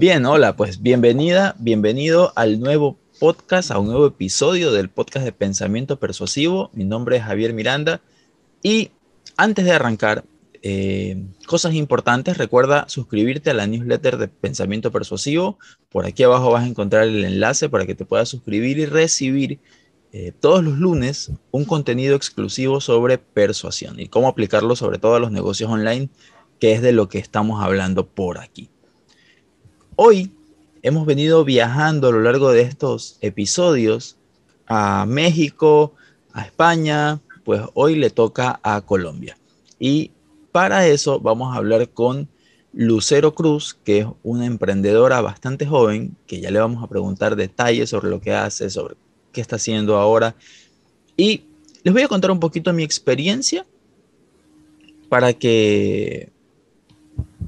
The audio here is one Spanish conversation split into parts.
Bien, hola, pues bienvenida, bienvenido al nuevo podcast, a un nuevo episodio del podcast de Pensamiento Persuasivo. Mi nombre es Javier Miranda y antes de arrancar, eh, cosas importantes, recuerda suscribirte a la newsletter de Pensamiento Persuasivo. Por aquí abajo vas a encontrar el enlace para que te puedas suscribir y recibir eh, todos los lunes un contenido exclusivo sobre persuasión y cómo aplicarlo sobre todo a los negocios online, que es de lo que estamos hablando por aquí. Hoy hemos venido viajando a lo largo de estos episodios a México, a España, pues hoy le toca a Colombia. Y para eso vamos a hablar con Lucero Cruz, que es una emprendedora bastante joven, que ya le vamos a preguntar detalles sobre lo que hace, sobre qué está haciendo ahora. Y les voy a contar un poquito mi experiencia para que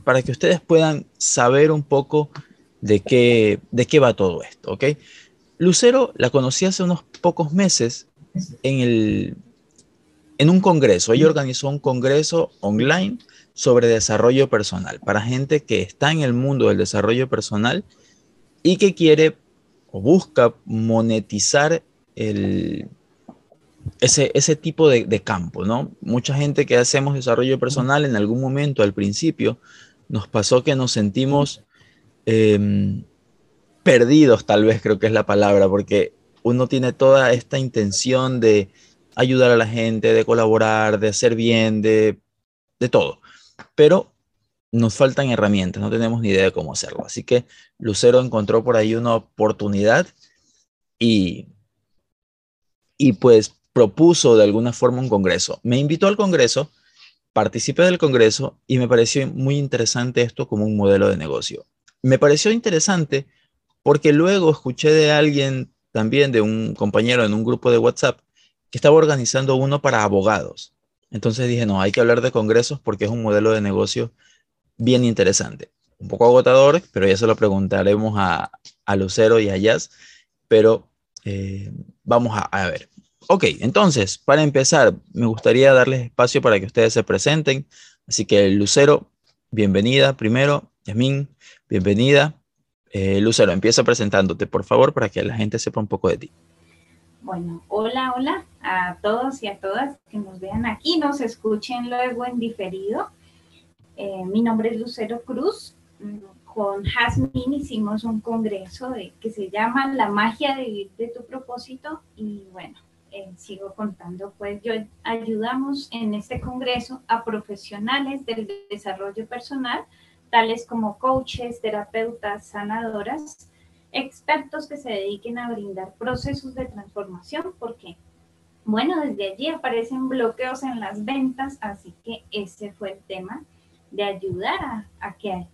para que ustedes puedan saber un poco de qué, de qué va todo esto, ¿ok? Lucero la conocí hace unos pocos meses en, el, en un congreso. Ella organizó un congreso online sobre desarrollo personal para gente que está en el mundo del desarrollo personal y que quiere o busca monetizar el, ese, ese tipo de, de, campo, ¿no? Mucha gente que hacemos desarrollo personal en algún momento al principio nos pasó que nos sentimos em, perdidos, tal vez creo que es la palabra, porque uno tiene toda esta intención de ayudar a la gente, de colaborar, de hacer bien, de, de todo. Pero nos faltan herramientas, no tenemos ni idea de cómo hacerlo. Así que Lucero encontró por ahí una oportunidad y, y pues propuso de alguna forma un congreso. Me invitó al congreso participé del Congreso y me pareció muy interesante esto como un modelo de negocio. Me pareció interesante porque luego escuché de alguien también, de un compañero en un grupo de WhatsApp, que estaba organizando uno para abogados. Entonces dije, no, hay que hablar de congresos porque es un modelo de negocio bien interesante. Un poco agotador, pero ya se lo preguntaremos a, Lucero y a Jazz, pero eh, vamos a, a ver. Ok, entonces, para empezar, me gustaría darles espacio para que ustedes se presenten. Así que, Lucero, bienvenida primero. Yasmín, bienvenida. Eh, Lucero, empieza presentándote, por favor, para que la gente sepa un poco de ti. Bueno, hola, hola a todos y a todas que nos vean aquí, nos escuchen luego en diferido. Eh, mi nombre es Lucero Cruz. Mm, con Jasmine hicimos un congreso que se llama La magia de vivir de tu propósito y bueno, eh, sigo contando, pues yo ayudamos en este congreso a profesionales del desarrollo personal, tales como coaches, terapeutas, sanadoras, expertos que se dediquen a brindar procesos de transformación, porque, bueno, desde allí aparecen bloqueos en las ventas, así que ese fue el tema de ayudar a, a que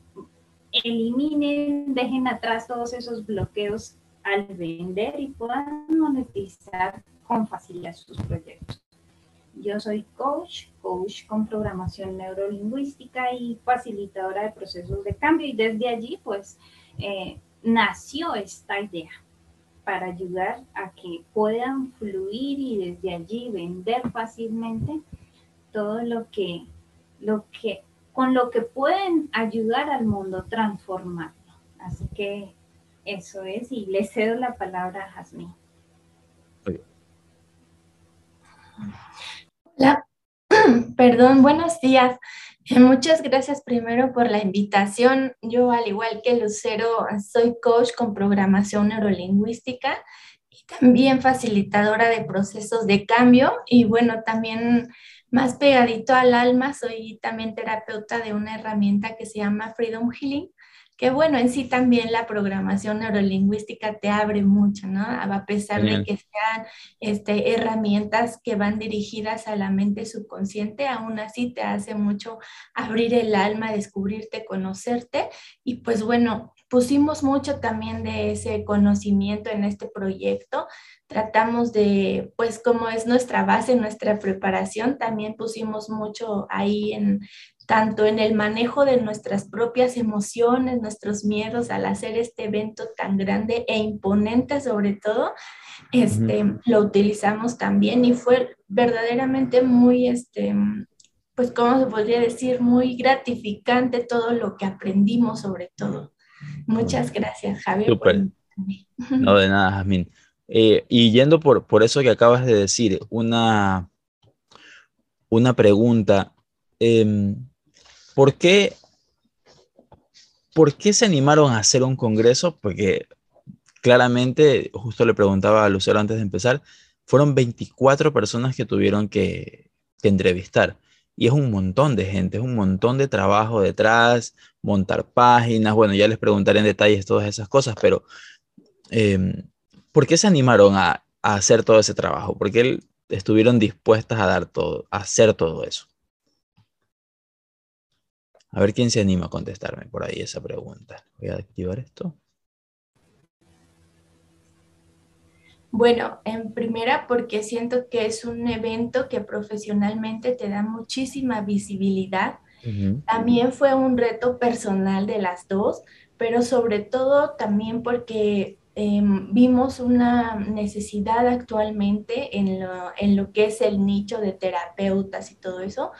eliminen, dejen atrás todos esos bloqueos al vender y puedan monetizar con facilidad sus proyectos. Yo soy coach, coach con programación neurolingüística y facilitadora de procesos de cambio y desde allí pues eh, nació esta idea para ayudar a que puedan fluir y desde allí vender fácilmente todo lo que, lo que, con lo que pueden ayudar al mundo transformarlo. Así que eso es y le cedo la palabra a Jasmine. Hola, perdón, buenos días. Eh, muchas gracias primero por la invitación. Yo, al igual que Lucero, soy coach con programación neurolingüística y también facilitadora de procesos de cambio. Y bueno, también más pegadito al alma, soy también terapeuta de una herramienta que se llama Freedom Healing, que bueno, en sí también la programación neurolingüística te abre mucho, ¿no? A pesar de que sean este, herramientas que van dirigidas a la mente subconsciente, aún así te hace mucho abrir el alma, descubrirte, conocerte. Y pues bueno, pusimos mucho también de ese conocimiento en este proyecto. Tratamos de, pues como es nuestra base, nuestra preparación, también pusimos mucho ahí en tanto en el manejo de nuestras propias emociones, nuestros miedos al hacer este evento tan grande e imponente sobre todo, este, lo utilizamos también y fue verdaderamente muy, este, pues, ¿cómo se podría decir? Muy gratificante todo lo que aprendimos sobre todo. Muchas gracias, Javier. No, de nada, Jasmine. Eh, y yendo por, por eso que acabas de decir, una, una pregunta. Em, ¿por, qué, ¿Por qué se animaron a hacer un congreso? Porque claramente, justo le preguntaba a Lucero antes de empezar, fueron 24 personas que tuvieron que, entrevistar. Y es un montón de gente, es un montón de trabajo detrás, montar páginas, bueno, ya les preguntaré en detalles todas esas cosas, pero em, ¿por qué se animaron a, hacer todo ese trabajo? ¿Por qué estuvieron dispuestas a dar todo, a hacer todo eso? A ver quién se anima a contestarme por ahí esa pregunta. Voy a activar esto. Bueno, en primera porque siento que es un evento que profesionalmente te da muchísima visibilidad. También fue un reto personal de las dos, pero sobre todo también porque em, vimos una necesidad actualmente en lo, en lo, que es el nicho de terapeutas y todo eso.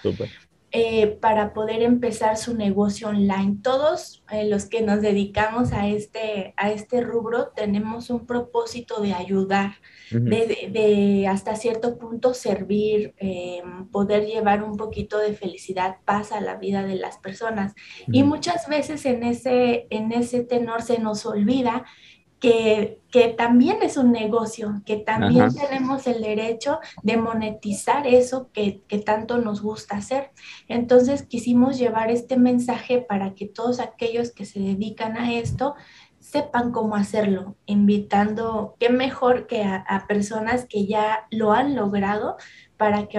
Eh, para poder empezar su negocio online. Todos eh, los que nos dedicamos a este, a este rubro tenemos un propósito de ayudar, de, hasta cierto punto servir, eh, poder llevar un poquito de felicidad, paz a la vida de las personas. Y muchas veces en ese, en ese tenor se nos olvida que, también es un negocio, que también tenemos el derecho de monetizar eso que, que, tanto nos gusta hacer. Entonces quisimos llevar este mensaje para que todos aquellos que se dedican a esto sepan cómo hacerlo, invitando, qué mejor que a, personas que ya lo han logrado para que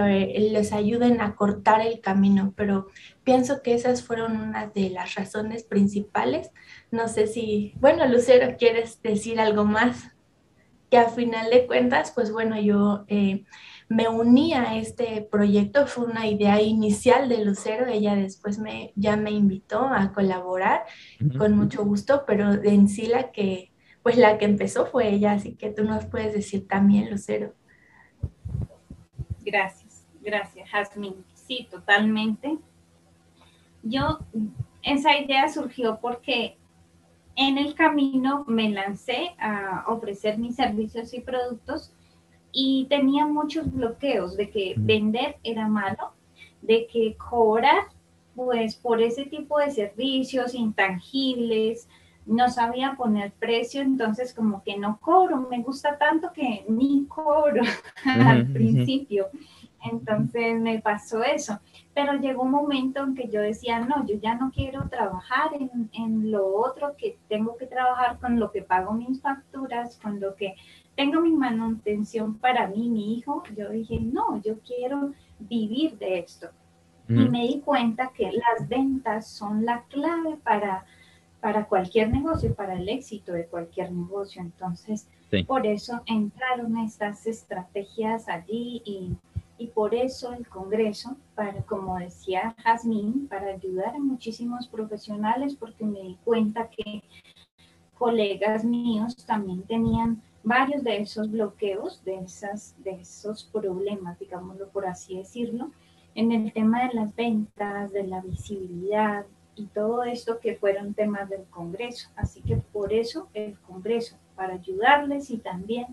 les ayuden a cortar el camino. Pero pienso que esas fueron una de las razones principales. No sé si, bueno, Lucero, ¿quieres decir algo más? Que a final de cuentas, pues bueno, yo... Eh, me uní a este proyecto, fue una idea inicial de Lucero, ella después me, ya me invitó a colaborar con mucho gusto, pero en sí la que, pues la que empezó fue ella, así que tú nos puedes decir también, Lucero. Gracias, gracias, Jasmine. Sí, totalmente. Yo, esa idea surgió porque en el camino me lancé a ofrecer mis servicios y productos y tenía muchos bloqueos de que vender era malo, de que cobrar, pues por ese tipo de servicios intangibles, no sabía poner precio, entonces como que no cobro, me gusta tanto que ni cobro al principio. Entonces me pasó eso, pero llegó un momento en que yo decía, no, yo ya no quiero trabajar en, en lo otro, que tengo que trabajar con lo que pago mis facturas, con lo que tengo mi manutención para mí, mi hijo, yo dije, no, yo quiero vivir de esto. Y me di cuenta que las ventas son la clave para, para cualquier negocio, para el éxito de cualquier negocio. Entonces, por eso entraron estas estrategias allí y, y, por eso el Congreso, para, como decía Jazmín, para ayudar a muchísimos profesionales, porque me di cuenta que colegas míos también tenían varios de esos bloqueos, de, esas, de esos problemas, digámoslo por así decirlo, en el tema de las ventas, de la visibilidad y todo esto que fueron temas del Congreso. Así que por eso el Congreso, para ayudarles y también,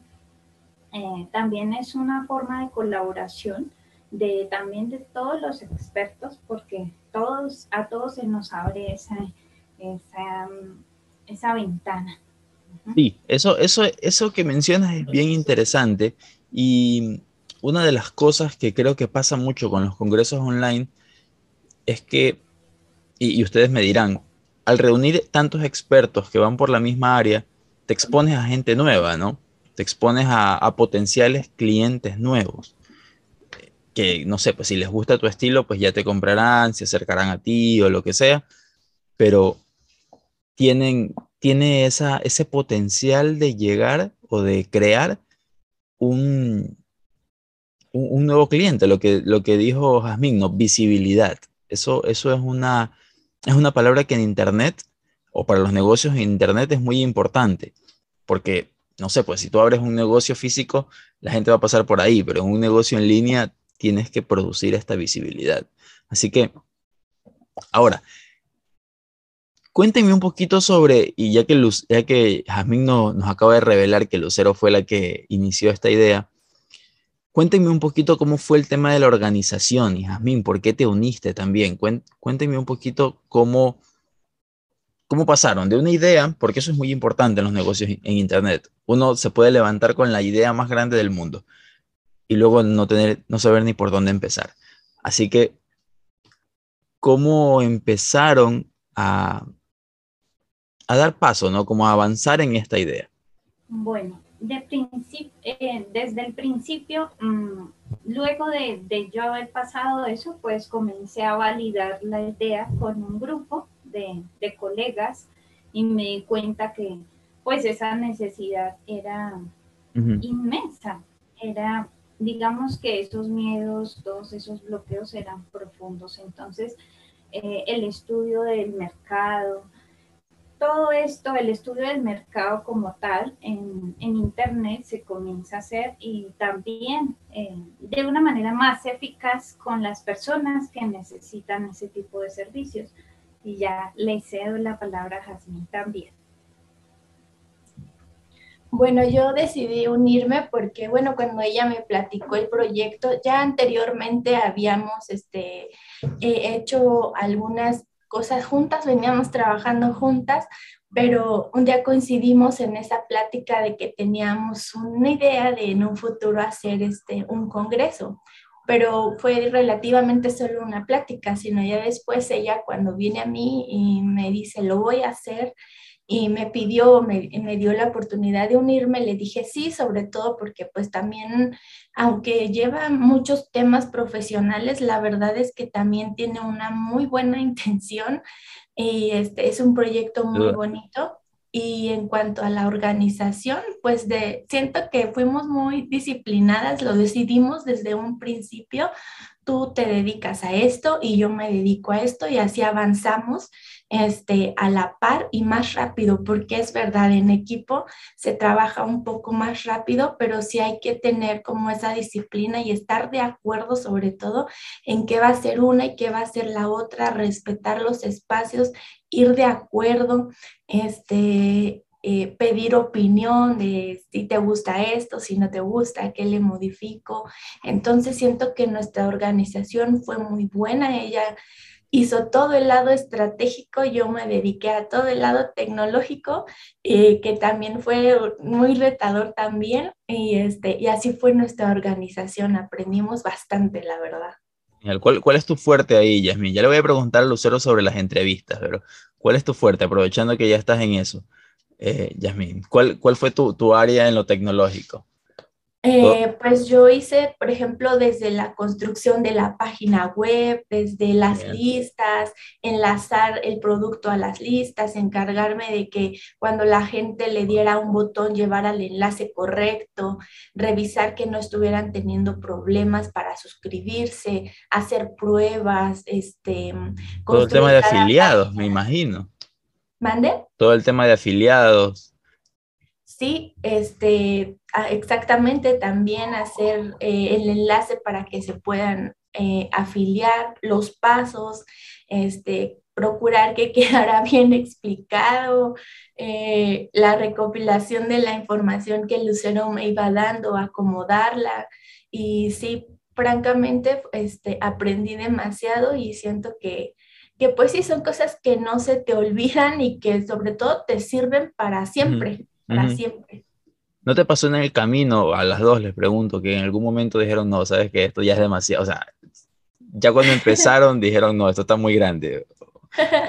eh, también es una forma de colaboración de también de todos los expertos, porque todos, a todos se nos abre esa, esa, esa ventana. Sí, eso, eso, eso que mencionas es bien interesante y una de las cosas que creo que pasa mucho con los congresos online es que, y, ustedes me dirán, al reunir tantos expertos que van por la misma área, te expones a gente nueva, ¿no? Te expones a, potenciales clientes nuevos que, no sé, pues si les gusta tu estilo, pues ya te comprarán, se acercarán a ti o lo que sea, pero tienen, tiene esa, ese potencial de llegar o de crear un, un, nuevo cliente, lo que, lo que dijo Jazmín, ¿no? visibilidad. Eso, eso es, una, es una palabra que en Internet o para los negocios en Internet es muy importante, porque, no sé, pues si tú abres un negocio físico, la gente va a pasar por ahí, pero en un negocio en línea tienes que producir esta visibilidad. Así que, ahora, Cuéntenme un poquito sobre, y ya que, ya que Jazmín no, nos acaba de revelar que Lucero fue la que inició esta idea, cuéntenme un poquito cómo fue el tema de la organización, y Jazmín, ¿por qué te uniste también? Cuéntenme un poquito cómo, cómo pasaron de una idea, porque eso es muy importante en los negocios en Internet. Uno se puede levantar con la idea más grande del mundo y luego no, tener, no saber ni por dónde empezar. Así que, ¿cómo empezaron a, a dar paso, ¿no? Como a avanzar en esta idea. Bueno, de eh, desde el principio, mm, luego de, de, yo haber pasado eso, pues comencé a validar la idea con un grupo de, de, colegas y me di cuenta que pues esa necesidad era inmensa, era, digamos que esos miedos, todos esos bloqueos eran profundos, entonces eh, el estudio del mercado, todo esto, el estudio del mercado como tal en, Internet se comienza a hacer y también eh, de una manera más eficaz con las personas que necesitan ese tipo de servicios. Y ya le cedo la palabra a Jazmín también. Bueno, yo decidí unirme porque, bueno, cuando ella me platicó el proyecto, ya anteriormente habíamos este, hecho algunas cosas juntas, veníamos trabajando juntas, pero un día coincidimos en esa plática de que teníamos una idea de en un futuro hacer este, un congreso, pero fue relativamente solo una plática, sino ya después ella cuando viene a mí y me dice, lo voy a hacer, y me pidió, me, me, dio la oportunidad de unirme, le dije sí, sobre todo porque pues también, aunque lleva muchos temas profesionales, la verdad es que también tiene una muy buena intención y este es un proyecto muy bonito. Y en cuanto a la organización, pues de, siento que fuimos muy disciplinadas, lo decidimos desde un principio, tú te dedicas a esto y yo me dedico a esto y así avanzamos este, a la par y más rápido, porque es verdad, en equipo se trabaja un poco más rápido, pero sí hay que tener como esa disciplina y estar de acuerdo sobre todo en qué va a ser una y qué va a ser la otra, respetar los espacios, ir de acuerdo, este, eh, pedir opinión de si te gusta esto, si no te gusta, qué le modifico. Entonces siento que nuestra organización fue muy buena. Ella hizo todo el lado estratégico, yo me dediqué a todo el lado tecnológico, eh, que también fue muy retador también, y, este, y así fue nuestra organización, aprendimos bastante, la verdad. ¿Cuál, ¿Cuál es tu fuerte ahí, Yasmin? Ya le voy a preguntar a Lucero sobre las entrevistas, pero ¿cuál es tu fuerte? Aprovechando que ya estás en eso, eh, Yasmin, ¿cuál, ¿cuál fue tu, tu área en lo tecnológico? Eh, pues yo hice, por ejemplo, desde la construcción de la página web, desde las listas, enlazar el producto a las listas, encargarme de que cuando la gente le diera un botón llevara el enlace correcto, revisar que no estuvieran teniendo problemas para suscribirse, hacer pruebas, este... Todo el tema de afiliados, me imagino. ¿Mande? Todo el tema de afiliados. Sí, este, exactamente también hacer eh, el enlace para que se puedan eh, afiliar, los pasos, este, procurar que quedara bien explicado, eh, la recopilación de la información que Lucero me iba dando, acomodarla. Y sí, francamente, este, aprendí demasiado y siento que, que pues sí son cosas que no se te olvidan y que sobre todo te sirven para siempre para siempre. ¿No te pasó en el camino, a las dos les pregunto, que en algún momento dijeron, no, sabes que esto ya es demasiado, o sea, ya cuando empezaron dijeron, no, esto está muy grande,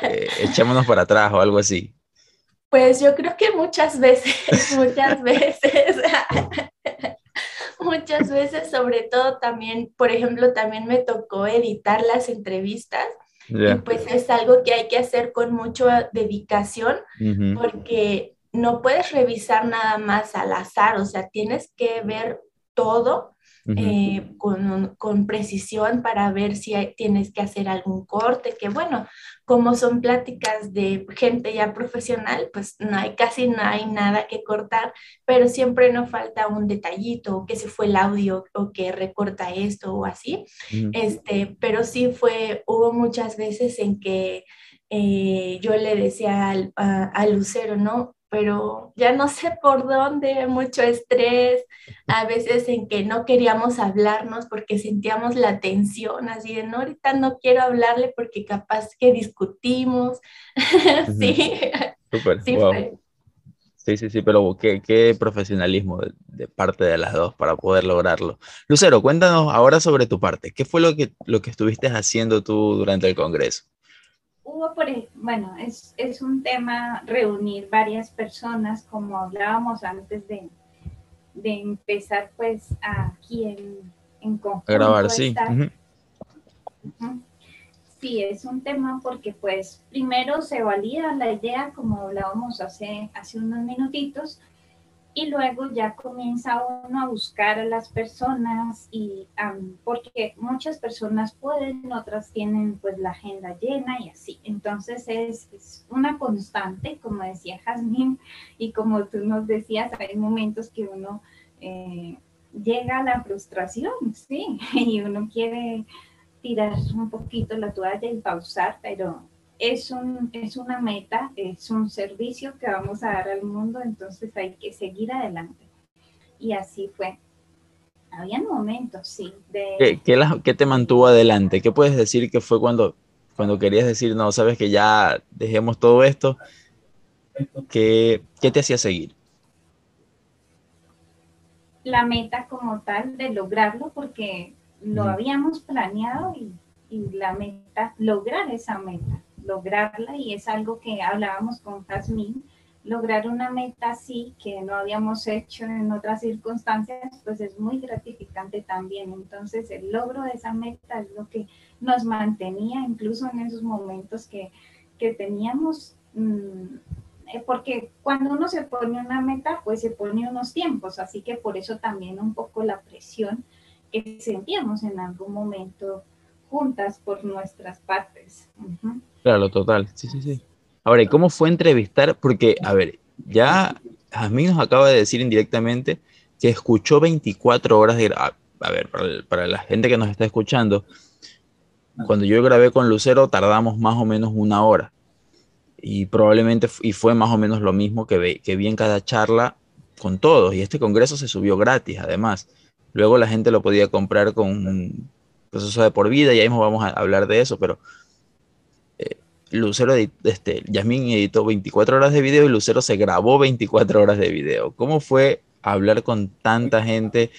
eh, echémonos para atrás o algo así? Pues yo creo que muchas veces, muchas veces, muchas veces, sobre todo también, por ejemplo, también me tocó editar las entrevistas. Y pues es algo que hay que hacer con mucha dedicación, porque no puedes revisar nada más al azar, o sea, tienes que ver todo eh, con, precisión para ver si tienes que hacer algún corte, que bueno, como son pláticas de gente ya profesional, pues no hay casi no hay nada que cortar, pero siempre nos falta un detallito, que se fue el audio o que recorta esto o así, este, pero sí fue, hubo muchas veces en que eh, yo le decía al, a, Lucero, ¿no? Pero ya no sé por dónde, mucho estrés, a veces en que no queríamos hablarnos porque sentíamos la tensión, así de, no, ahorita no quiero hablarle porque capaz que discutimos. sí, Súper, sí, Sí, sí, sí, pero qué, qué profesionalismo de, parte de las dos para poder lograrlo. Lucero, cuéntanos ahora sobre tu parte. ¿Qué fue lo que, lo que estuviste haciendo tú durante el Congreso? Hubo, por, bueno, es, es un tema reunir varias personas, como hablábamos antes de, de empezar, pues, aquí en, en conjunto. A grabar, sí. Sí, es un tema porque pues primero se valida la idea, como hablábamos hace, hace unos minutitos, y luego ya comienza uno a buscar a las personas y porque muchas personas pueden, otras tienen pues la agenda llena y así. Entonces es, es una constante, como decía Jazmín, y como tú nos decías, hay momentos que uno eh, llega a la frustración, sí, y uno quiere tirar un poquito la toalla y pausar, pero es, un, es una meta, es un servicio que vamos a dar al mundo, entonces hay que seguir adelante. Y así fue. Habían momentos, sí. De... ¿Qué, qué, te mantuvo adelante? ¿Qué puedes decir que fue cuando, cuando querías decir, no, sabes que ya dejemos todo esto? ¿Qué, qué te hacía seguir? La meta como tal de lograrlo, porque lo habíamos planeado y, la meta, lograr esa meta, lograrla y es algo que hablábamos con Jasmine, lograr una meta así que no habíamos hecho en otras circunstancias, pues es muy gratificante también. Entonces el logro de esa meta es lo que nos mantenía incluso en esos momentos que, teníamos, mm, eh, porque cuando uno se pone una meta, pues se pone unos tiempos, así que por eso también un poco la presión que sentíamos en algún momento juntas por nuestras partes. Claro, total, sí, sí, sí. Ahora, ¿y cómo fue entrevistar? Porque, a ver, ya Jasmine nos acaba de decir indirectamente que escuchó 24 horas de... A, a ver, para, para, la gente que nos está escuchando, cuando yo grabé con Lucero tardamos más o menos una hora. Y probablemente y fue más o menos lo mismo que, que vi en cada charla con todos. Y este congreso se subió gratis, además. Luego la gente lo podía comprar con un proceso de por vida, y ahí mismo vamos a hablar de eso, pero Lucero, este, Yasmín editó 24 horas de video y Lucero se grabó 24 horas de video. ¿Cómo fue hablar con tanta gente?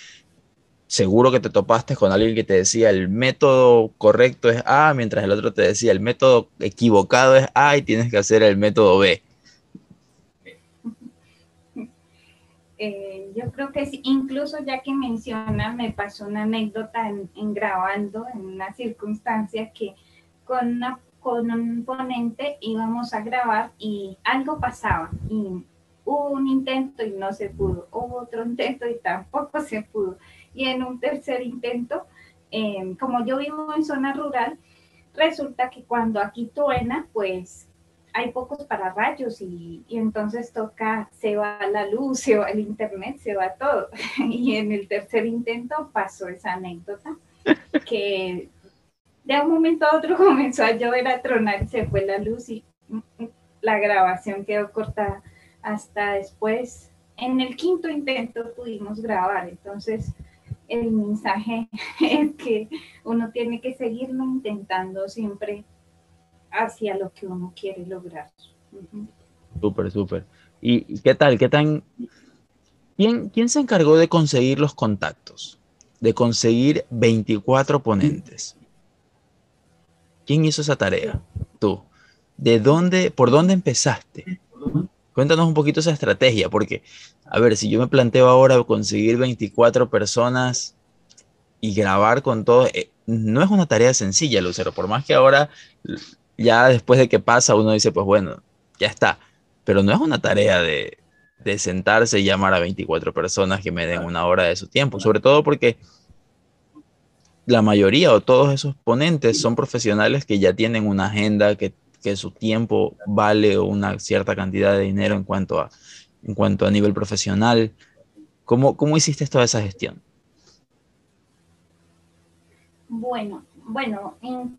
Seguro que te topaste con alguien que te decía el método correcto es A, mientras el otro te decía el método equivocado es A y tienes que hacer el método B. Eh, yo creo que sí, incluso ya que menciona, me pasó una anécdota en, grabando, en una circunstancia que con, con un ponente íbamos a grabar y algo pasaba y hubo un intento y no se pudo, hubo otro intento y tampoco se pudo. Y en un tercer intento, eh, como yo vivo en zona rural, resulta que cuando aquí truena, pues hay pocos pararrayos y, y entonces toca, se va la luz, se va el internet, se va todo. Y en el tercer intento pasó esa anécdota que de un momento a otro comenzó a llover, a tronar, se fue la luz y la grabación quedó cortada hasta después. En el quinto intento pudimos grabar, entonces el mensaje es que uno tiene que seguirlo intentando siempre hacia lo que uno quiere lograr. Súper, súper. ¿Y qué tal? ¿Qué tan... ¿Quién, ¿Quién se encargó de conseguir los contactos? De conseguir 24 ponentes. ¿Quién hizo esa tarea? Tú. ¿De dónde, por dónde empezaste? Cuéntanos un poquito esa estrategia, porque, a ver, si yo me planteo ahora conseguir 24 personas y grabar con todo, eh, no es una tarea sencilla, Lucero, por más que ahora ya después de que pasa uno dice, pues bueno, ya está. Pero no es una tarea de, sentarse y llamar a 24 personas que me den una hora de su tiempo, sobre todo porque la mayoría o todos esos ponentes son profesionales que ya tienen una agenda, que, su tiempo vale una cierta cantidad de dinero en cuanto a, en cuanto a nivel profesional. ¿Cómo, cómo hiciste toda esa gestión? Bueno, bueno, en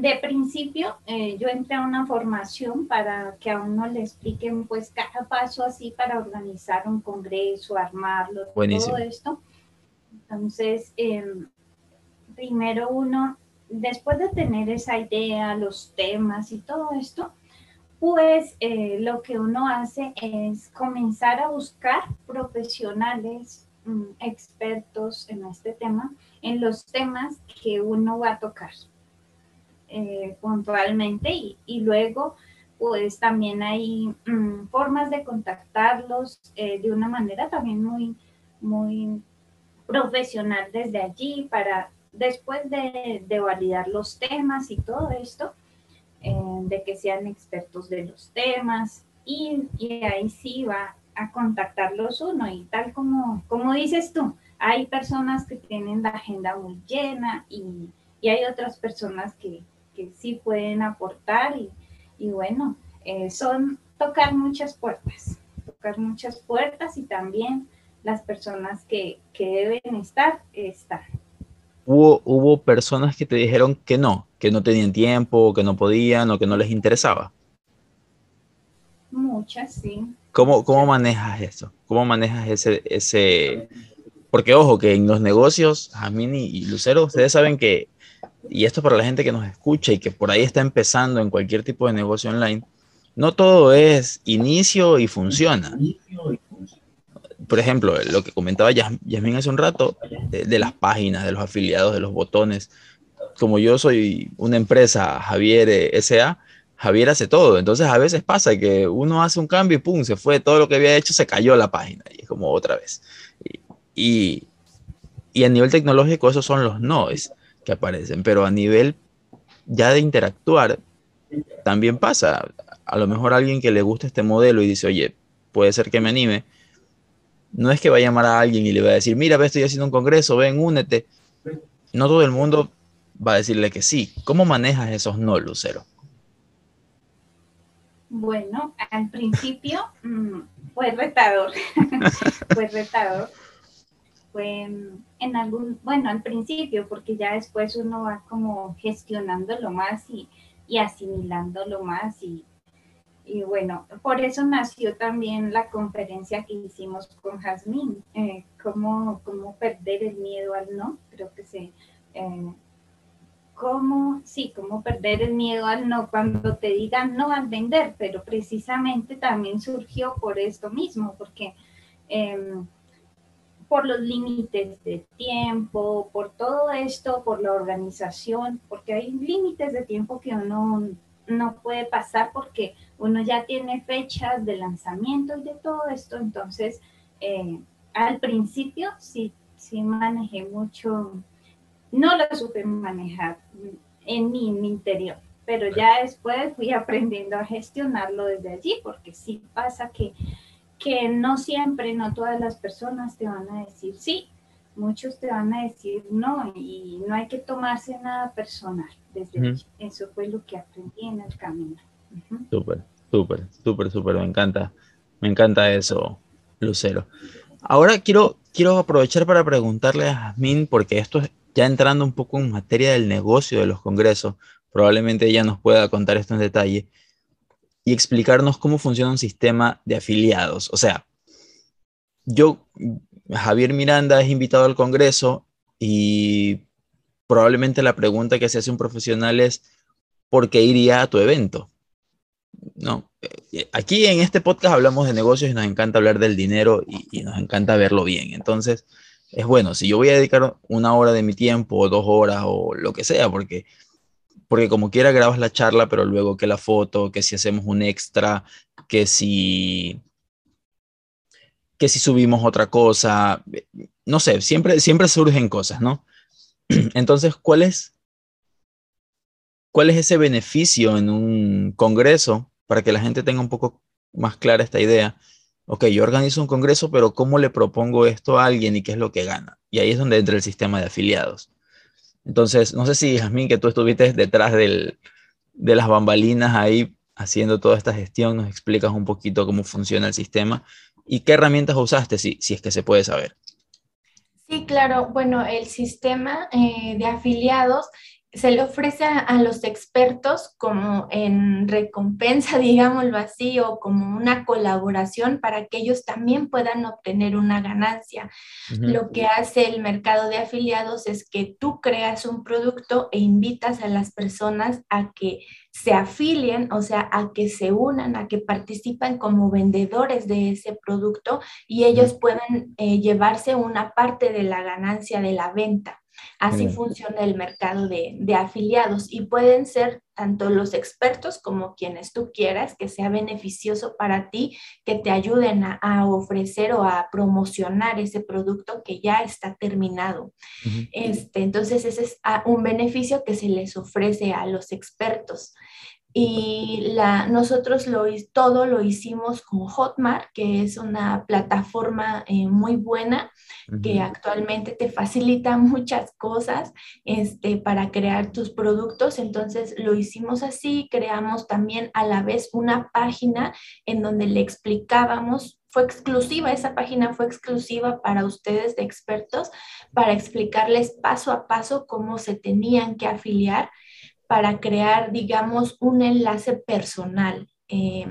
De principio, eh, yo entré a una formación para que a uno le expliquen pues cada paso así para organizar un congreso, armarlo, todo esto. Entonces, em, primero uno, después de tener esa idea, los temas y todo esto, pues eh, lo que uno hace es comenzar a buscar profesionales mm, expertos en este tema, en los temas que uno va a tocar eh, puntualmente y, luego pues también hay mm, formas de contactarlos eh, de una manera también muy, muy profesional desde allí para después de, validar los temas y todo esto, eh, de que sean expertos de los temas y, ahí sí va a contactarlos uno y tal como, como dices tú, hay personas que tienen la agenda muy llena y, hay otras personas que, sí pueden aportar y, y bueno, eh, son tocar muchas puertas, tocar muchas puertas y también las personas que, que deben estar, están. Hubo, hubo personas que te dijeron que no, que no tenían tiempo, que no podían o que no les interesaba. Muchas, sí. ¿Cómo, cómo manejas eso? ¿Cómo manejas ese, ese... Porque ojo, que en los negocios, Jamini y Lucero, ustedes saben que y esto para la gente que nos escucha y que por ahí está empezando en cualquier tipo de negocio online, no todo es inicio y funciona. Por ejemplo, lo que comentaba Yasmin hace un rato, de, las páginas, de los afiliados, de los botones. Como yo soy una empresa, Javier eh, SA, Javier hace todo. Entonces a veces pasa que uno hace un cambio y pum, se fue, todo lo que había hecho se cayó la página y es como otra vez. Y, y, a nivel tecnológico esos son los no que aparecen, pero a nivel ya de interactuar, también pasa. A lo mejor alguien que le gusta este modelo y dice, oye, puede ser que me anime, no es que va a llamar a alguien y le va a decir, mira, ve, estoy haciendo un congreso, ven, únete. No todo el mundo va a decirle que sí. ¿Cómo manejas esos no, Lucero? Bueno, al principio mm, fue retador, fue retador fue en algún, bueno, al principio, porque ya después uno va como gestionándolo más y, y asimilándolo más y, y, bueno, por eso nació también la conferencia que hicimos con Jazmín, eh, cómo, cómo, perder el miedo al no, creo que se... Eh, cómo, sí, cómo perder el miedo al no cuando te digan no al vender, pero precisamente también surgió por esto mismo, porque eh, por los límites de tiempo, por todo esto, por la organización, porque hay límites de tiempo que uno no puede pasar porque uno ya tiene fechas de lanzamiento y de todo esto. Entonces, eh, al principio sí, sí manejé mucho, no lo supe manejar en mi, en mi interior, pero ya después fui aprendiendo a gestionarlo desde allí, porque sí pasa que que no siempre, no todas las personas te van a decir sí, muchos te van a decir no y no hay que tomarse nada personal. Desde Eso fue lo que aprendí en el camino. Súper, súper, súper, súper, me encanta, me encanta eso, Lucero. Ahora quiero, quiero aprovechar para preguntarle a Jasmine, porque esto es ya entrando un poco en materia del negocio de los congresos, probablemente ella nos pueda contar esto en detalle y explicarnos cómo funciona un sistema de afiliados. O sea, yo, Javier Miranda es invitado al Congreso y probablemente la pregunta que se hace un profesional es, ¿por qué iría a tu evento? No, eh, aquí en este podcast hablamos de negocios y nos encanta hablar del dinero y, nos encanta verlo bien. Entonces, es bueno, si yo voy a dedicar una hora de mi tiempo o dos horas o lo que sea, porque porque como quiera grabas la charla, pero luego que la foto, que si hacemos un extra, que si que si subimos otra cosa, no sé, siempre, siempre surgen cosas, ¿no? Entonces, ¿cuál es, ¿cuál es ese beneficio en un congreso para que la gente tenga un poco más clara esta idea? Ok, yo organizo un congreso, pero ¿cómo le propongo esto a alguien y qué es lo que gana? Y ahí es donde entra el sistema de afiliados. Entonces, no sé si, Jasmine, que tú estuviste detrás de las bambalinas ahí haciendo toda esta gestión, nos explicas un poquito cómo funciona el sistema y qué herramientas usaste, si, si es que se puede saber. Sí, claro. Bueno, el sistema eh, de afiliados se le ofrece a, los expertos como en recompensa, digámoslo así, o como una colaboración para que ellos también puedan obtener una ganancia. Lo que hace el mercado de afiliados es que tú creas un producto e invitas a las personas a que se afilien, o sea, a que se unan, a que participen como vendedores de ese producto y ellos puedan eh, llevarse una parte de la ganancia de la venta. Así funciona el mercado de, afiliados y pueden ser tanto los expertos como quienes tú quieras, que sea beneficioso para ti, que te ayuden a, ofrecer o a promocionar ese producto que ya está terminado. este, entonces, ese es ah, un beneficio que se les ofrece a los expertos y la, nosotros lo, todo lo hicimos con Hotmart, que es una plataforma eh, muy buena que actualmente te facilita muchas cosas este, para crear tus productos. Entonces lo hicimos así, creamos también a la vez una página en donde le explicábamos fue exclusiva, esa página fue exclusiva para ustedes de expertos, para explicarles paso a paso cómo se tenían que afiliar para crear, digamos, un enlace personal. Eh,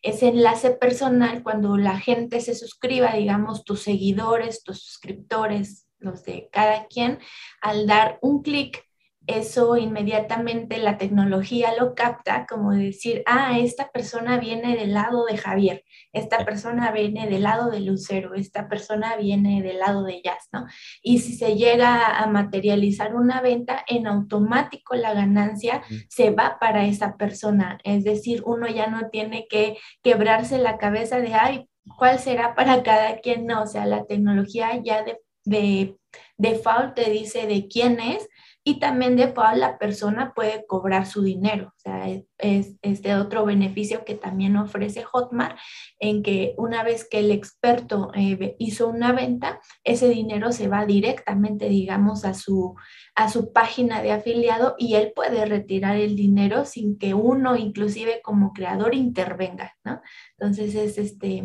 ese enlace personal, cuando la gente se suscriba, digamos, tus seguidores, tus suscriptores, los de cada quien, al dar un clic eso inmediatamente la tecnología lo capta como decir, ah, esta persona viene del lado de Javier, esta persona viene del lado de Lucero, esta persona viene del lado de Jazz, ¿no? Y si se llega a materializar una venta, en automático la ganancia se va para esa persona, es decir, uno ya no tiene que quebrarse la cabeza de, ay, ¿cuál será para cada quien? No, o sea, la tecnología ya de, de default te dice de quién es y también de pago la persona puede cobrar su dinero. O sea, es, este otro beneficio que también ofrece Hotmart, en que una vez que el experto eh, hizo una venta, ese dinero se va directamente, digamos, a su, a su página de afiliado y él puede retirar el dinero sin que uno, inclusive como creador, intervenga, ¿no? Entonces es este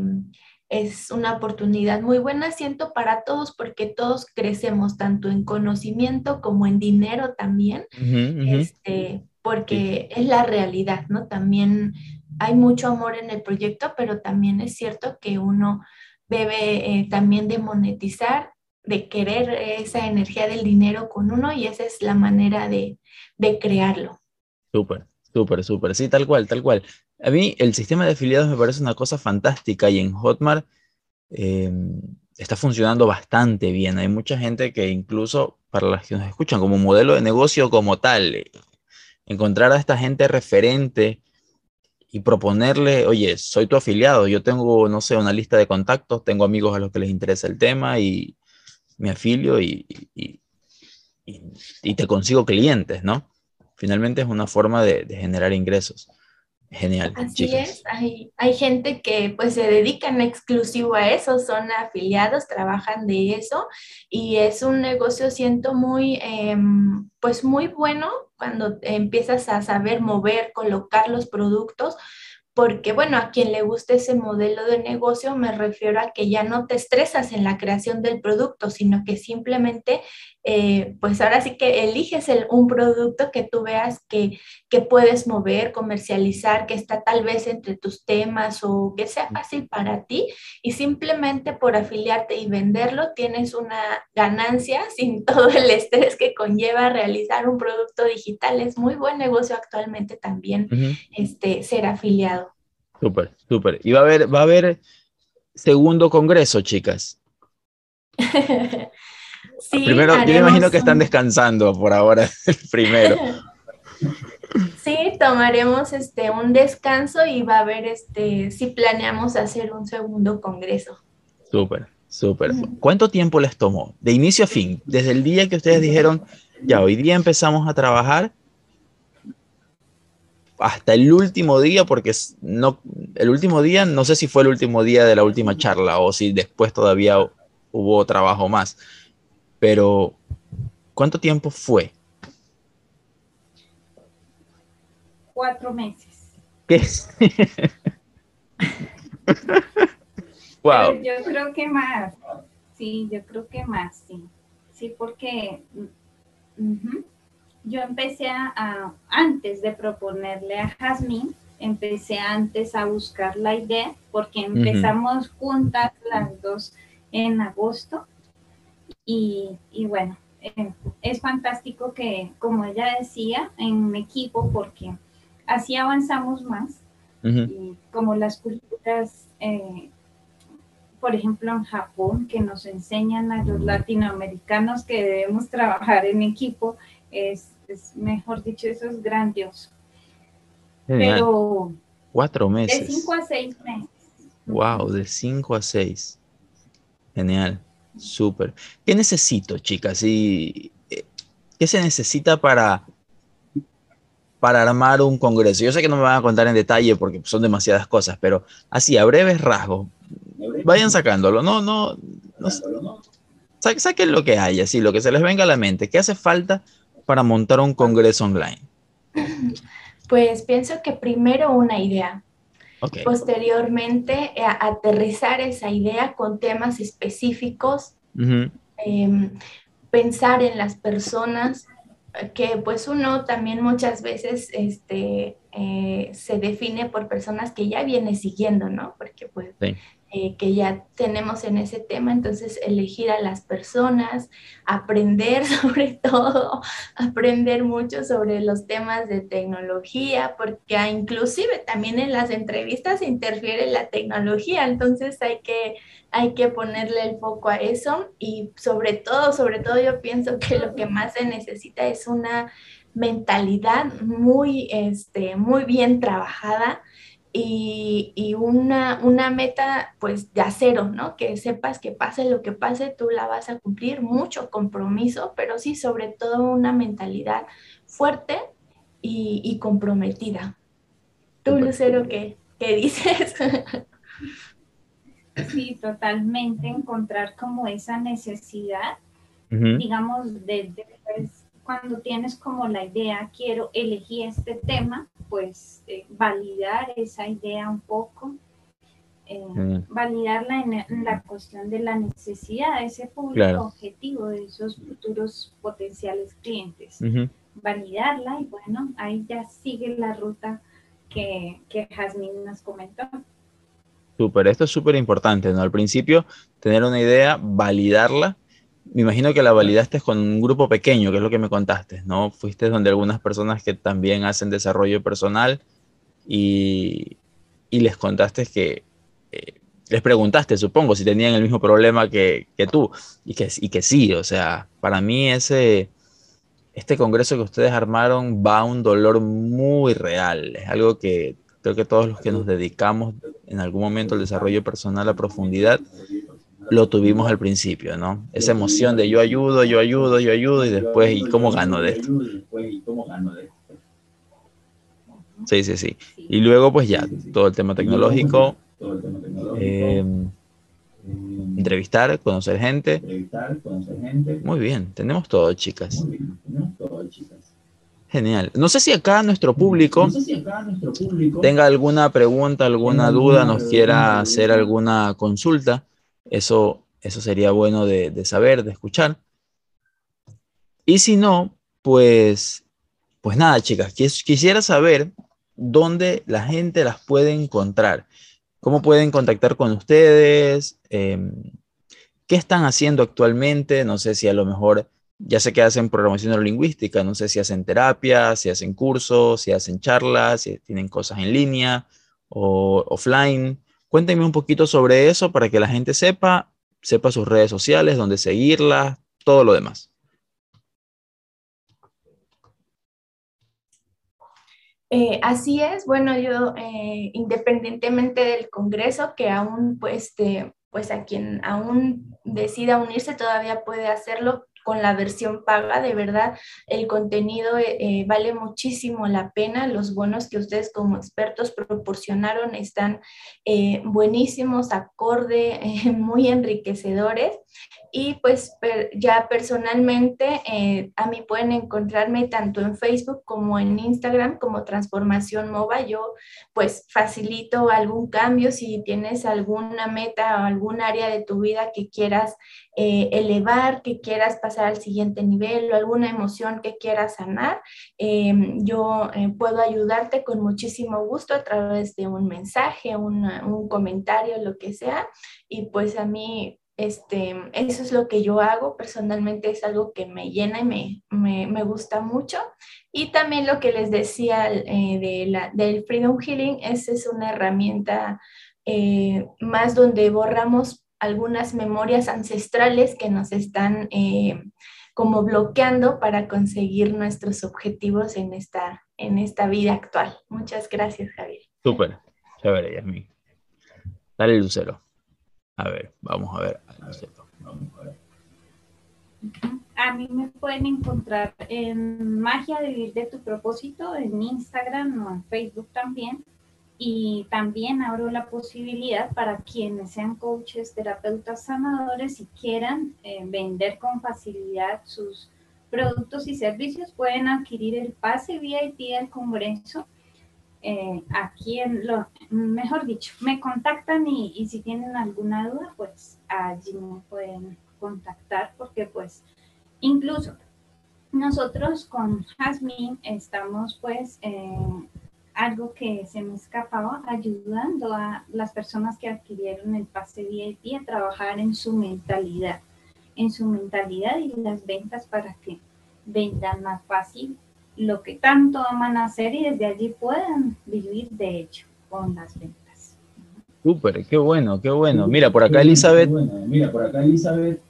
es una oportunidad muy buena, siento, para todos, porque todos crecemos tanto en conocimiento como en dinero también, Este, porque es la realidad, ¿no? También hay mucho amor en el proyecto, pero también es cierto que uno debe eh, también de monetizar, de querer esa energía del dinero con uno y esa es la manera de, de crearlo. Súper, súper, súper, sí, tal cual, tal cual. A mí el sistema de afiliados me parece una cosa fantástica y en Hotmart em, está funcionando bastante bien. Hay mucha gente que incluso para las que nos escuchan como modelo de negocio como tal, eh, encontrar a esta gente referente y proponerle, oye, soy tu afiliado, yo tengo, no sé, una lista de contactos, tengo amigos a los que les interesa el tema y me afilio y, y, te consigo clientes, ¿no? Finalmente es una forma de generar ingresos. Genial. Así es, hay, hay, gente que pues se dedica en exclusivo a eso, son afiliados, trabajan de eso y es un negocio, siento muy, em, pues muy bueno cuando empiezas a saber mover, colocar los productos, porque bueno, a quien le guste ese modelo de negocio me refiero a que ya no te estresas en la creación del producto, sino que simplemente, eh, pues ahora sí que eliges un producto que tú veas que, que puedes mover, comercializar, que está tal vez entre tus temas o que sea fácil para ti y simplemente por afiliarte y venderlo tienes una ganancia sin todo el estrés que conlleva realizar un producto digital. Es muy buen negocio actualmente también este, ser afiliado. Súper, súper. Y va a haber, va a haber segundo congreso, chicas. sí, primero, yo me imagino que están descansando por ahora, el primero. Sí, tomaremos este un descanso y va a haber este, si planeamos hacer un segundo congreso. Súper, súper. ¿Cuánto tiempo les tomó? De inicio a fin, desde el día que ustedes dijeron, ya hoy día empezamos a trabajar hasta el último día, porque no, el último día, no sé si fue el último día de la última charla o si después todavía hubo trabajo más, pero ¿cuánto tiempo fue? Cuatro meses. ¿Qué? wow. yo creo que más, sí, yo creo que más, sí. Sí, porque yo empecé a, antes de proponerle a Jazmín, empecé antes a buscar la idea, porque empezamos juntas las dos en agosto. Y, bueno, eh, es fantástico que, como ella decía, en un equipo, porque así avanzamos más. y como las culturas, eh, por ejemplo, en Japón, que nos enseñan a los latinoamericanos que debemos trabajar en equipo, es, mejor dicho, eso es grandioso. Pero... Cuatro meses. De cinco a seis meses. Wow, de cinco a seis. Genial, súper. ¿Qué necesito, chicas? ¿Y eh, qué se necesita para, para armar un congreso? Yo sé que no me van a contar en detalle porque son demasiadas cosas, pero así, a breves rasgos, vayan sacándolo. No, no, saquen lo que haya, así, lo que se les venga a la mente. ¿Qué hace falta para montar un congreso online? Pues pienso que primero una idea. Posteriormente, eh, aterrizar esa idea con temas específicos, em, pensar en las personas, que pues uno también muchas veces este, eh, se define por personas que ya viene siguiendo, ¿no? Porque pues eh, que ya tenemos en ese tema, entonces elegir a las personas, aprender sobre todo, aprender mucho sobre los temas de tecnología, porque inclusive también en las entrevistas interfiere la tecnología, entonces hay que, hay que ponerle el foco a eso y sobre todo, sobre todo yo pienso que lo que más se necesita es una mentalidad muy, este, muy bien trabajada y, una, una, meta pues de acero, ¿no? Que sepas que pase lo que pase, tú la vas a cumplir, mucho compromiso, pero sí sobre todo una mentalidad fuerte y, comprometida. Tú, Lucero, ¿qué, qué dices? Sí, totalmente, encontrar como esa necesidad, digamos, de, de pues, cuando tienes como la idea, quiero elegir este tema, pues eh, validar esa idea un poco, eh, validarla en, la cuestión de la necesidad de ese público objetivo, de esos futuros potenciales clientes. Validarla y bueno, ahí ya sigue la ruta que, que Jasmine nos comentó. Súper, esto es súper importante, ¿no? Al principio, tener una idea, validarla me imagino que la validaste con un grupo pequeño, que es lo que me contaste, ¿no? Fuiste donde algunas personas que también hacen desarrollo personal y, les contaste que, eh, les preguntaste, supongo, si tenían el mismo problema que, tú, y que, y que sí, o sea, para mí ese, este congreso que ustedes armaron va a un dolor muy real, es algo que creo que todos los que nos dedicamos en algún momento al desarrollo personal a profundidad, lo tuvimos al principio, ¿no? Esa emoción de yo ayudo, yo ayudo, yo ayudo y después, ¿y cómo gano de esto? Sí, sí, sí. Y luego, pues ya, todo el tema tecnológico, eh, entrevistar, conocer gente. Muy bien, tenemos todo, chicas. Genial. No sé si acá nuestro público tenga alguna pregunta, alguna duda, nos quiera hacer alguna consulta. Eso, eso sería bueno de, saber, de escuchar. Y si no, pues, pues nada, chicas, quisiera saber dónde la gente las puede encontrar. ¿Cómo pueden contactar con ustedes? Em, ¿Qué están haciendo actualmente? No sé si a lo mejor ya sé que hacen programación neurolingüística, no sé si hacen terapia, si hacen cursos, si hacen charlas, si tienen cosas en línea o offline. Cuéntenme un poquito sobre eso para que la gente sepa, sepa sus redes sociales, dónde seguirlas, todo lo demás. Eh, así es, bueno, yo eh, independientemente del Congreso, que aún pues, pues a quien aún decida unirse todavía puede hacerlo, con la versión paga, de verdad, el contenido eh, eh, vale muchísimo la pena. Los bonos que ustedes como expertos proporcionaron están eh, buenísimos, acorde, muy enriquecedores. Y pues ya personalmente a mí pueden encontrarme tanto en Facebook como en Instagram como Transformación MOVA. Yo pues facilito algún cambio si tienes alguna meta o algún área de tu vida que quieras elevar, que quieras pasar pasar al siguiente nivel o alguna emoción que quieras sanar, em, yo eh, puedo ayudarte con muchísimo gusto a través de un mensaje, un comentario, lo que sea. Y pues a mí este, eso es lo que yo hago, personalmente es algo que me llena y me, me, gusta mucho. Y también lo que les decía eh, de la, del Freedom Healing, esa es una herramienta eh, más donde borramos algunas memorias ancestrales que nos están eh, como bloqueando para conseguir nuestros objetivos en esta, en esta vida actual. Muchas gracias, Javier. Súper, chévere, Yasmin. Dale, Lucero. A ver, vamos a ver. A mí me pueden encontrar en Magia de Vivir de tu Propósito, en Instagram o en Facebook también. Y también abro la posibilidad para quienes sean coaches, terapeutas, sanadores y quieran eh, vender con facilidad sus productos y servicios, pueden adquirir el pase VIP del Congreso eh, aquí en lo, mejor dicho, me contactan y, si tienen alguna duda, pues allí me pueden contactar porque pues incluso nosotros con Jasmine estamos pues algo que se me escapaba ayudando a las personas que adquirieron el pase VIP a trabajar en su mentalidad, en su mentalidad y las ventas para que vendan más fácil lo que tanto aman hacer y desde allí puedan vivir de hecho con las ventas. Súper, qué bueno, qué bueno. Mira, por acá Elizabeth, mira, por acá Elizabeth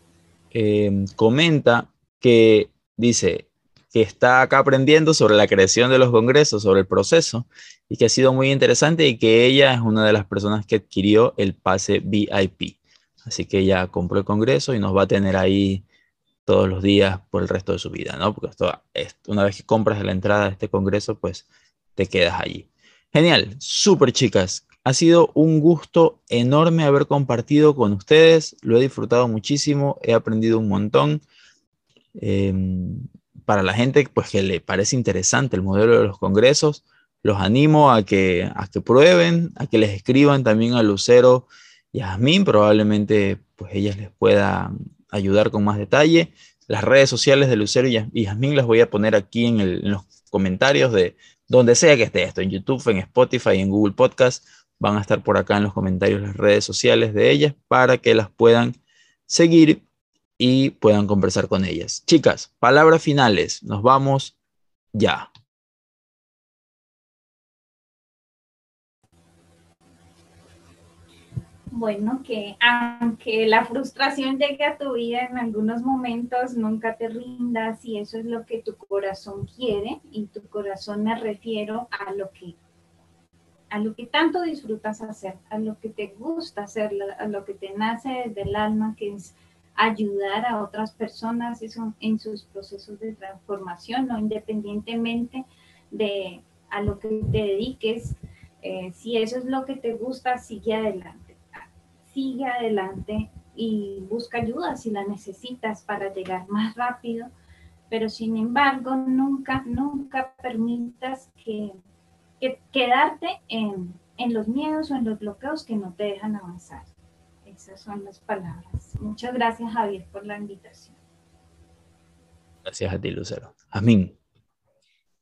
em, comenta que dice que está acá aprendiendo sobre la creación de los congresos, sobre el proceso, y que ha sido muy interesante y que ella es una de las personas que adquirió el pase VIP. Así que ella compró el congreso y nos va a tener ahí todos los días por el resto de su vida, ¿no? Porque esto, una vez que compras la entrada de este congreso, pues te quedas allí. Genial, súper chicas. Ha sido un gusto enorme haber compartido con ustedes. Lo he disfrutado muchísimo, he aprendido un montón. Em, para la gente pues, que le parece interesante el modelo de los congresos, los animo a que, a que prueben, a que les escriban también a Lucero y a Jasmine. Probablemente pues ellas les puedan ayudar con más detalle. Las redes sociales de Lucero y Yasmín las voy a poner aquí en, los comentarios de donde sea que esté esto, en YouTube, en Spotify, en Google Podcast. Van a estar por acá en los comentarios las redes sociales de ellas para que las puedan seguir y puedan conversar con ellas. Chicas, palabras finales. Nos vamos ya. bueno, que aunque la frustración llegue a tu vida en algunos momentos, nunca te rindas y eso es lo que tu corazón quiere y tu corazón me refiero a lo que a lo que tanto disfrutas hacer, a lo que te gusta hacer, a lo que te nace desde el alma, que es ayudar a otras personas en sus procesos de transformación, ¿no? independientemente de a lo que te dediques, eh, si eso es lo que te gusta, sigue adelante sigue adelante y busca ayuda si la necesitas para llegar más rápido, pero sin embargo nunca, nunca permitas que, quedarte en, en los miedos o en los bloqueos que no te dejan avanzar. Esas son las palabras. Muchas gracias Javier por la invitación. Gracias a ti, Lucero. Amén.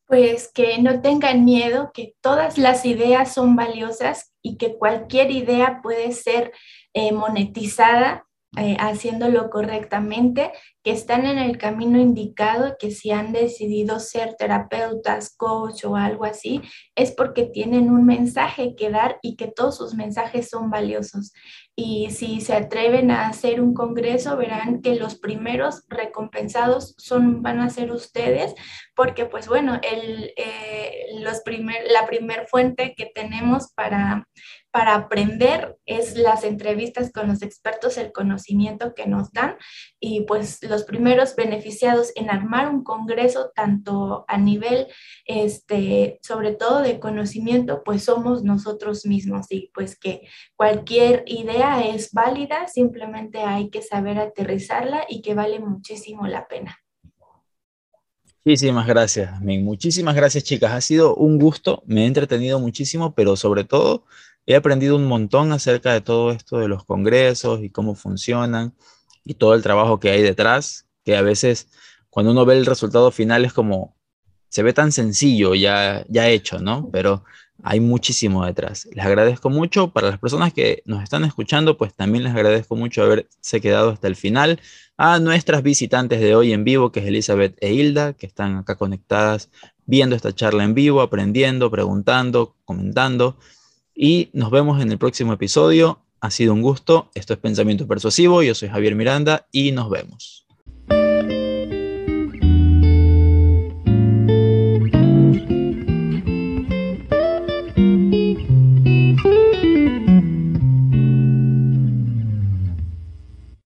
Pues que no tengan miedo, que todas las ideas son valiosas y que cualquier idea puede ser eh, monetizada eh, haciéndolo correctamente, que están en el camino indicado, que si han decidido ser terapeutas, coach o algo así, es porque tienen un mensaje que dar y que todos sus mensajes son valiosos. Y si se atreven a hacer un congreso, verán que los primeros recompensados son, van a ser ustedes, porque pues bueno, el, eh, los primer, la primer fuente que tenemos para para aprender es las entrevistas con los expertos, el conocimiento que nos dan y pues los primeros beneficiados en armar un congreso tanto a nivel, este, sobre todo de conocimiento, pues somos nosotros mismos y pues que cualquier idea es válida, simplemente hay que saber aterrizarla y que vale muchísimo la pena. Muchísimas gracias, Muchísimas gracias, chicas. Ha sido un gusto, me he entretenido muchísimo, pero sobre todo He aprendido un montón acerca de todo esto de los congresos y cómo funcionan y todo el trabajo que hay detrás, que a veces cuando uno ve el resultado final es como, se ve tan sencillo ya, ya hecho, ¿no? Pero hay muchísimo detrás. Les agradezco mucho. Para las personas que nos están escuchando, pues también les agradezco mucho haberse quedado hasta el final. A nuestras visitantes de hoy en vivo, que es Elizabeth e Hilda, que están acá conectadas viendo esta charla en vivo, aprendiendo, preguntando, comentando. Y nos vemos en el próximo episodio. Ha sido un gusto. Esto es Pensamiento Persuasivo. Yo soy Javier Miranda y nos vemos.